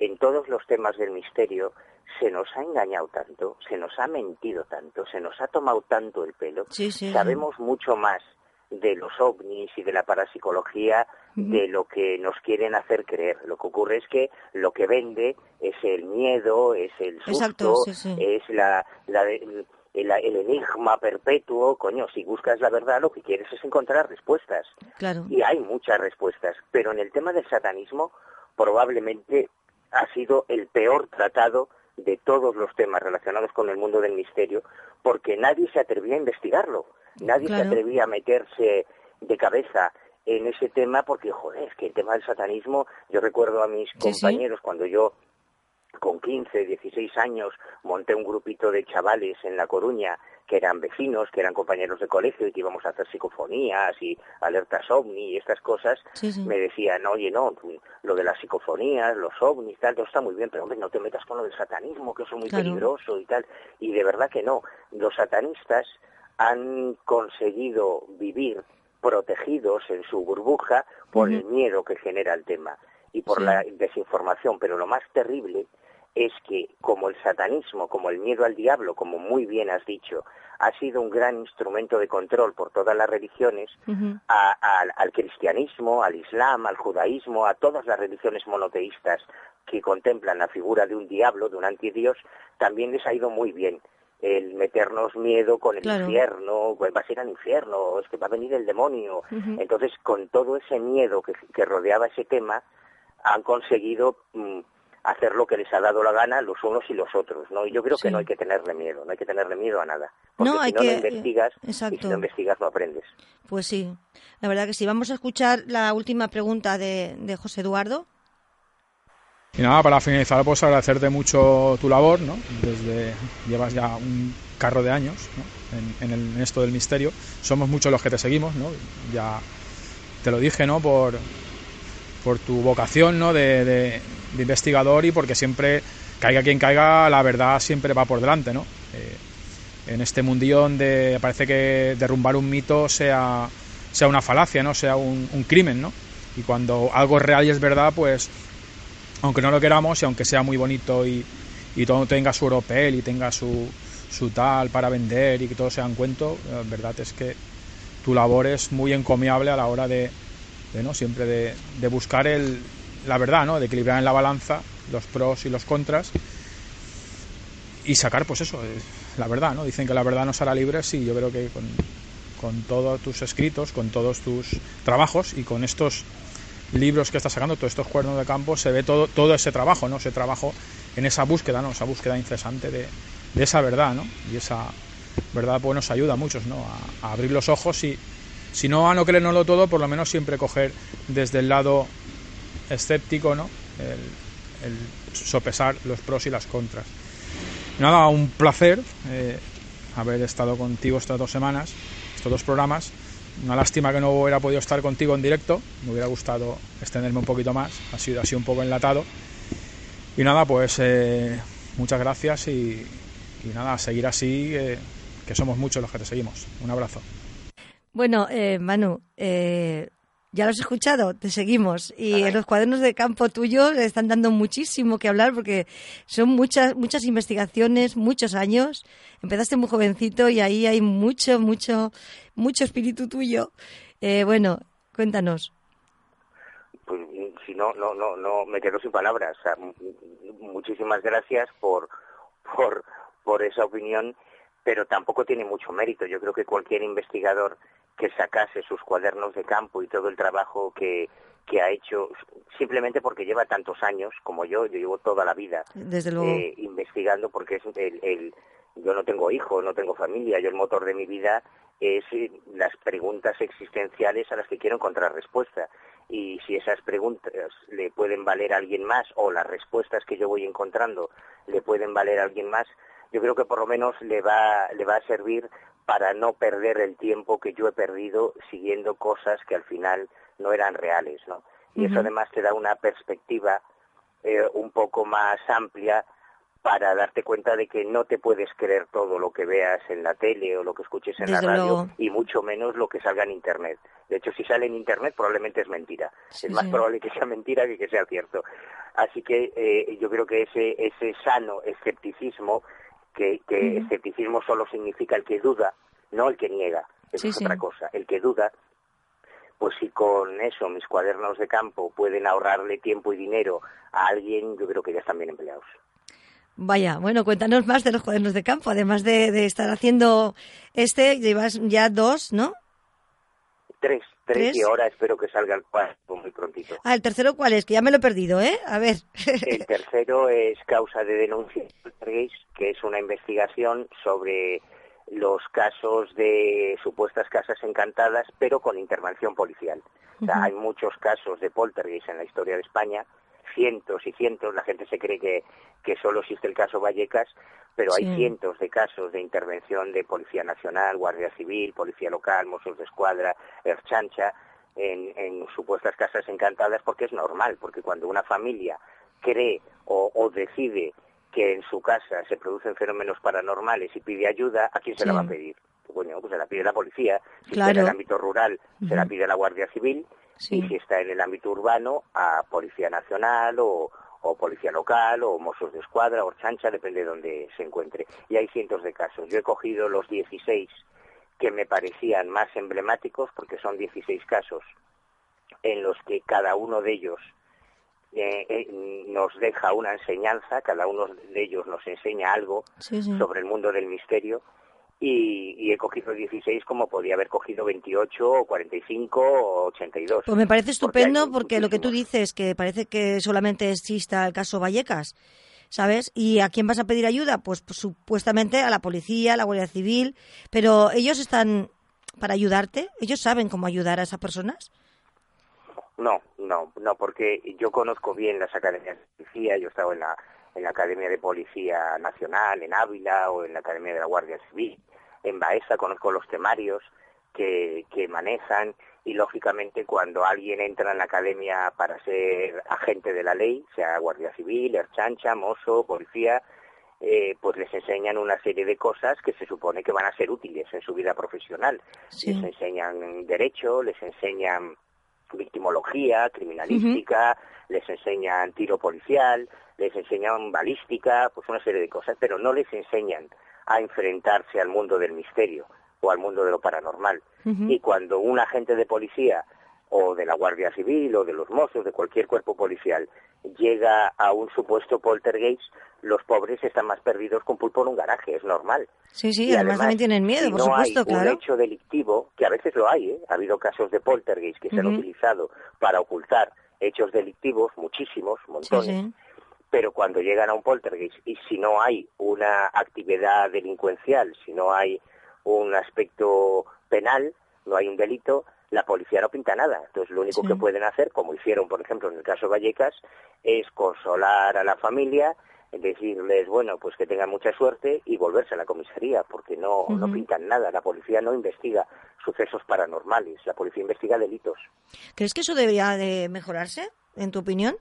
En todos los temas del misterio se nos ha engañado tanto, se nos ha mentido tanto, se nos ha tomado tanto el pelo. Sí, sí. Sabemos mucho más de los ovnis y de la parapsicología de lo que nos quieren hacer creer. Lo que ocurre es que lo que vende es el miedo, es el susto, Exacto, sí, sí. es la, la el, el- el enigma perpetuo. Coño, si buscas la verdad, lo que quieres es encontrar respuestas. Claro. Y hay muchas respuestas. Pero en el tema del satanismo, probablemente ha sido el peor tratado de todos los temas relacionados con el mundo del misterio, porque nadie se atrevía a investigarlo. Nadie se atrevía a meterse de cabeza en ese tema porque, joder, es que el tema del satanismo, yo recuerdo a mis Sí, sí. compañeros cuando yo con 15, 16 años monté un grupito de chavales en La Coruña que eran vecinos, que eran compañeros de colegio y que íbamos a hacer psicofonías y alertas ovni y estas cosas, Sí, sí. me decían, oye, no, lo de las psicofonías, los ovnis, tal, todo está muy bien, pero hombre, no te metas con lo del satanismo, que eso es muy Claro. peligroso y tal. Y de verdad que no. Los satanistas han conseguido vivir protegidos en su burbuja por el miedo que genera el tema y por Sí. la desinformación, pero lo más terrible es que como el satanismo, como el miedo al diablo, como muy bien has dicho, ha sido un gran instrumento de control por todas las religiones, a- al- al cristianismo, al islam, al judaísmo, a todas las religiones monoteístas que contemplan la figura de un diablo, de un antidios, también les ha ido muy bien el meternos miedo con el Claro. infierno, pues vas a ir al infierno, es que va a venir el demonio. Entonces, con todo ese miedo que, que rodeaba ese tema, han conseguido mm, hacer lo que les ha dado la gana los unos y los otros, ¿no? Y yo creo Sí. que no hay que tenerle miedo, no hay que tenerle miedo a nada. Porque No, si no, que- no investigas, y si no investigas no aprendes. Pues sí, la verdad que sí. Vamos a escuchar la última pregunta de, de José Eduardo. Y nada, para finalizar, pues agradecerte mucho tu labor, ¿no? Desde llevas ya un carro de años ¿no? en, en el- en esto del misterio. Somos muchos los que te seguimos, ¿no? Ya te lo dije, ¿no? Por, por tu vocación, ¿no? De, de- de investigador y porque siempre, caiga quien caiga, la verdad siempre va por delante, ¿no? Eh, en este mundillo donde parece que derrumbar un mito sea, sea una falacia, ¿no? Sea un, crimen, ¿no? Y cuando algo es real y es verdad, pues aunque no lo queramos y aunque sea muy bonito y, y todo tenga su oropel y tenga su, su tal para vender y que todo sea un cuento, la verdad es que tu labor es muy encomiable a la hora de, de, ¿no? siempre de, de buscar el, la verdad, ¿no? de equilibrar en la balanza los pros y los contras y sacar pues eso, eh, la verdad, ¿no? Dicen que la verdad nos hará libres y yo creo que con, con todos tus escritos, con todos tus trabajos y con estos libros que estás sacando, todos estos cuernos de campo, se ve todo, todo ese trabajo, ¿no? Ese trabajo en esa búsqueda, ¿no? Esa búsqueda incesante de, de esa verdad, ¿no? Y esa verdad pues nos ayuda a muchos, ¿no? A, abrir los ojos y, si no a no creérnoslo todo, por lo menos siempre coger desde el lado escéptico, ¿no? El, sopesar los pros y las contras. Nada, un placer eh, haber estado contigo estas dos semanas, estos dos programas. Una lástima que no hubiera podido estar contigo en directo, me hubiera gustado extenderme un poquito más, ha sido así un poco enlatado. Y nada, pues eh, muchas gracias y, nada, seguir así, eh, que somos muchos los que te seguimos. Un abrazo. Bueno, Manu, ya lo has escuchado, te seguimos. Y en los cuadernos de campo tuyos están dando muchísimo que hablar porque son muchas, muchas investigaciones, muchos años. Empezaste muy jovencito y ahí hay mucho, mucho, mucho espíritu tuyo. bueno, cuéntanos. Pues si no, no, no, no me quedo sin palabras. muchísimas gracias por, por, por esa opinión, pero tampoco tiene mucho mérito. Yo creo que cualquier investigador que sacase sus cuadernos de campo y todo el trabajo que, que ha hecho, simplemente porque lleva tantos años como yo, yo llevo toda la vida eh, investigando porque es el, el, yo no tengo hijos, no tengo familia, yo el motor de mi vida es eh, las preguntas existenciales a las que quiero encontrar respuesta. Y si esas preguntas le pueden valer a alguien más o las respuestas que yo voy encontrando le pueden valer a alguien más, yo creo que por lo menos le va, le va a servir para no perder el tiempo que yo he perdido siguiendo cosas que al final no eran reales, ¿no? Y eso además te da una perspectiva eh, un poco más amplia para darte cuenta de que no te puedes creer todo lo que veas en la tele o lo que escuches en la radio y mucho menos lo que salga en internet. De hecho, si sale en internet probablemente es mentira. es más probable que sea mentira que que sea cierto. Así que eh, yo creo que ese, ese sano escepticismo que, que escepticismo solo significa el que duda, no el que niega. Eso es otra cosa. El que duda, pues si con eso mis cuadernos de campo pueden ahorrarle tiempo y dinero a alguien, yo creo que ya están bien empleados. Vaya, bueno, cuéntanos más de los cuadernos de campo. Además de, de estar haciendo este, llevas ya dos, ¿no? Tres, y ahora espero que salga el cuarto muy prontito. Ah, ¿el tercero cuál es? Que ya me lo he perdido, ¿eh? A ver. El tercero es causa de denuncia, que es una investigación sobre los casos de supuestas casas encantadas, pero con intervención policial. O sea, hay muchos casos de poltergeist en la historia de España, cientos y cientos, la gente se cree que, que solo existe el caso Vallecas, pero hay cientos de casos de intervención de Policía Nacional, Guardia Civil, Policía Local, Mossos de Escuadra, Erchancha, en, en supuestas casas encantadas, porque es normal, porque cuando una familia cree o, o decide que en su casa se producen fenómenos paranormales y pide ayuda, ¿a quién se la va a pedir? Bueno, pues se la pide la policía, si está en el ámbito rural se la pide la Guardia Civil y si está en el ámbito urbano a Policía Nacional o, o Policía Local o Mossos de Escuadra o Chancha, depende de donde se encuentre. Y hay cientos de casos. Yo he cogido los 16 que me parecían más emblemáticos porque son 16 casos en los que cada uno de ellos eh, eh, nos deja una enseñanza, cada uno de ellos nos enseña algo sobre el mundo del misterio y, he cogido 16 como podía haber cogido 28 o 45 o 82. Pues me parece estupendo porque, lo que tú dices, que parece que solamente exista el caso Vallecas, ¿sabes? ¿Y a quién vas a pedir ayuda? Pues, pues supuestamente a la policía, a la Guardia Civil, pero ellos están para ayudarte, ellos saben cómo ayudar a esas personas. No, no, no, porque yo conozco bien las academias de policía, yo he estado en la, en la Academia de Policía Nacional, en Ávila o en la Academia de la Guardia Civil, en Baeza conozco los temarios que, que manejan y lógicamente cuando alguien entra en la academia para ser agente de la ley, sea Guardia Civil, Erchancha, Mozo, Policía, eh, pues les enseñan una serie de cosas que se supone que van a ser útiles en su vida profesional. Les enseñan derecho, les enseñan victimología, criminalística, les enseñan tiro policial, les enseñan balística, pues una serie de cosas, pero no les enseñan a enfrentarse al mundo del misterio o al mundo de lo paranormal. Y cuando un agente de policía o de la Guardia Civil o de los mozos, de cualquier cuerpo policial, llega a un supuesto poltergeist, los pobres están más perdidos con pulpo en un garaje, es normal. Sí, sí, además, también tienen miedo, por supuesto, hay un hecho delictivo, que a veces lo hay, ¿eh? ha habido casos de poltergeist que se han utilizado para ocultar hechos delictivos, muchísimos, montones, pero cuando llegan a un poltergeist y si no hay una actividad delincuencial, si no hay un aspecto penal, no hay un delito, la policía no pinta nada. Entonces lo único que pueden hacer, como hicieron por ejemplo en el caso de Vallecas, es consolar a la familia, decirles, bueno, pues que tengan mucha suerte y volverse a la comisaría, porque no, no pintan nada. La policía no investiga sucesos paranormales, la policía investiga delitos. ¿Crees que eso debería de mejorarse, en tu opinión?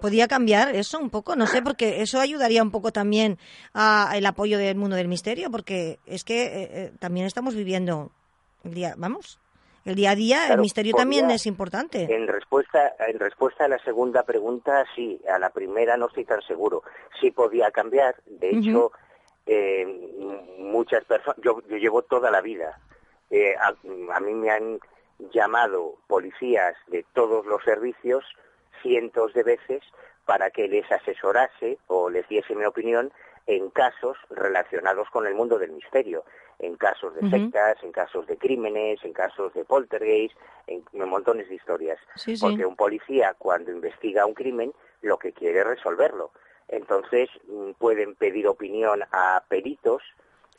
¿Podría cambiar eso un poco? No sé, porque eso ayudaría un poco también al apoyo del mundo del misterio, porque es que eh, eh, también estamos viviendo el día, vamos, el día a día, el misterio también es importante. En respuesta, en respuesta a la segunda pregunta, sí, a la primera no estoy tan seguro. Sí podía cambiar, de hecho, eh, muchas personas, yo, llevo toda la vida, a mí me han llamado policías de todos los servicios cientos de veces para que les asesorase o les diese mi opinión en casos relacionados con el mundo del misterio, en casos de sectas, en casos de crímenes, en casos de poltergeist, en, montones de historias. Porque un policía cuando investiga un crimen lo que quiere es resolverlo. Entonces mm, pueden pedir opinión a peritos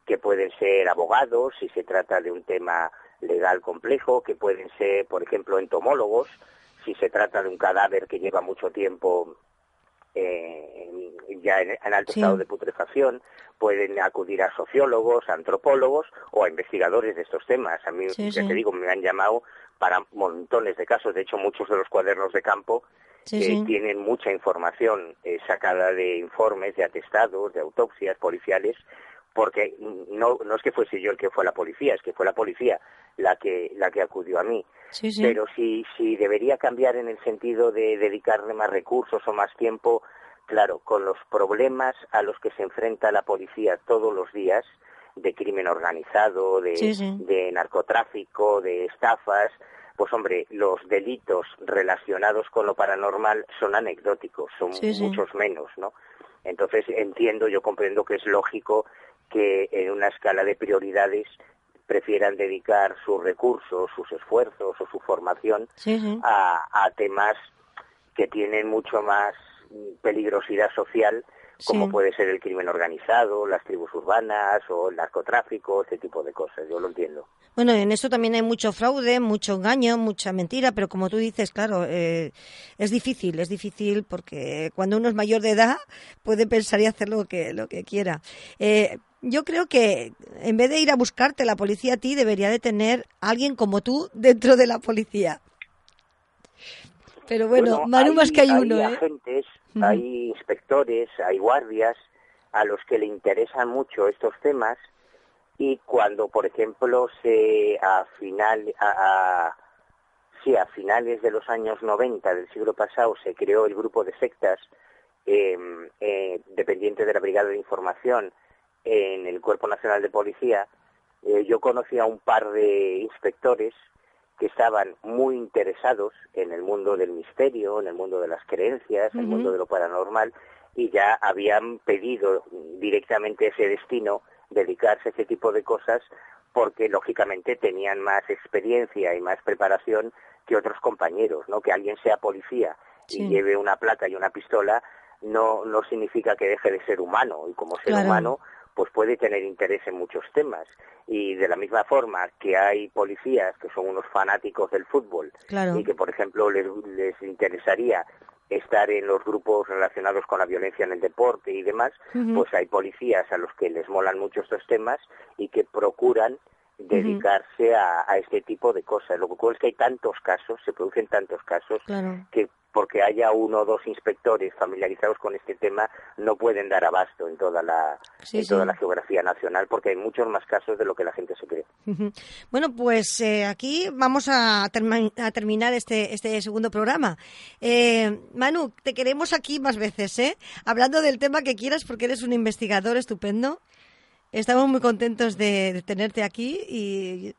que pueden ser abogados si se trata de un tema legal complejo, que pueden ser, por ejemplo, entomólogos, si se trata de un cadáver que lleva mucho tiempo eh, ya en, alto estado de putrefacción, pueden acudir a sociólogos, a antropólogos o a investigadores de estos temas. A mí, ya te digo, me han llamado para montones de casos. De hecho, muchos de los cuadernos de campo eh, tienen mucha información eh, sacada de informes, de atestados, de autopsias policiales, porque no, no es que fuese yo el que fue a la policía, es que fue la policía la que, la que acudió a mí. Pero si, si debería cambiar en el sentido de dedicarle más recursos o más tiempo, claro, con los problemas a los que se enfrenta la policía todos los días, de crimen organizado, de, de narcotráfico, de estafas, pues hombre, los delitos relacionados con lo paranormal son anecdóticos, son muchos menos, ¿no? Entonces entiendo, yo comprendo que es lógico que en una escala de prioridades prefieran dedicar sus recursos, sus esfuerzos o su formación A, temas que tienen mucho más peligrosidad social como puede ser el crimen organizado, las tribus urbanas o el narcotráfico, este tipo de cosas, yo lo entiendo. Bueno, en eso también hay mucho fraude, mucho engaño, mucha mentira, pero como tú dices, claro, eh, es difícil, es difícil porque cuando uno es mayor de edad puede pensar y hacer lo que, lo que quiera. Eh, yo creo que en vez de ir a buscarte la policía a ti, debería de tener alguien como tú dentro de la policía. Pero bueno, Manu más que hay, uno, hay ¿eh? agentes, hay inspectores, hay guardias a los que le interesan mucho estos temas y cuando, por ejemplo, se a final a, sí, a finales de los años 90 del siglo pasado se creó el grupo de sectas em, eh, dependiente de la Brigada de Información en el Cuerpo Nacional de Policía, eh, yo conocí a un par de inspectores que estaban muy interesados en el mundo del misterio, en el mundo de las creencias, en el mundo de lo paranormal, y ya habían pedido directamente ese destino, dedicarse a ese tipo de cosas, porque lógicamente tenían más experiencia y más preparación que otros compañeros, ¿no? Que alguien sea policía y lleve una placa y una pistola no no significa que deje de ser humano y como ser humano pues puede tener interés en muchos temas. Y de la misma forma que hay policías que son unos fanáticos del fútbol y que, por ejemplo, les, les interesaría estar en los grupos relacionados con la violencia en el deporte y demás, pues hay policías a los que les molan mucho estos temas y que procuran dedicarse a, este tipo de cosas. Lo que ocurre es que hay tantos casos, se producen tantos casos, que porque haya uno o dos inspectores familiarizados con este tema no pueden dar abasto en toda la toda la geografía nacional porque hay muchos más casos de lo que la gente se cree. Bueno, pues eh, aquí vamos a, a, terminar este este segundo programa. Eh, Manu, te queremos aquí más veces, ¿eh? Hablando del tema que quieras porque eres un investigador estupendo. Estamos muy contentos de, tenerte aquí y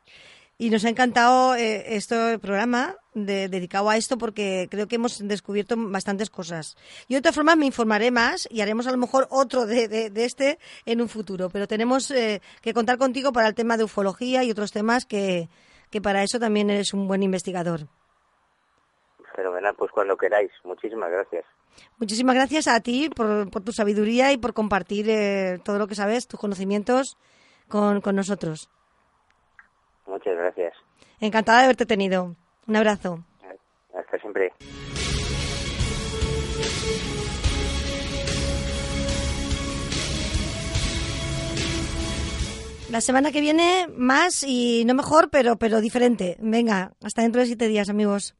y nos ha encantado eh, este programa dedicado a esto porque creo que hemos descubierto bastantes cosas. Y de otra forma me informaré más y haremos a lo mejor otro de, este en un futuro. Pero tenemos eh, que contar contigo para el tema de ufología y otros temas que, que para eso también eres un buen investigador. Fenomenal, pues cuando queráis. Muchísimas gracias. Muchísimas gracias a ti por, por tu sabiduría y por compartir eh, todo lo que sabes, tus conocimientos con, con nosotros. Muchas gracias. Encantada de haberte tenido. Un abrazo. Hasta siempre. La semana que viene más y no mejor, pero, pero diferente. Venga, hasta dentro de siete días, amigos.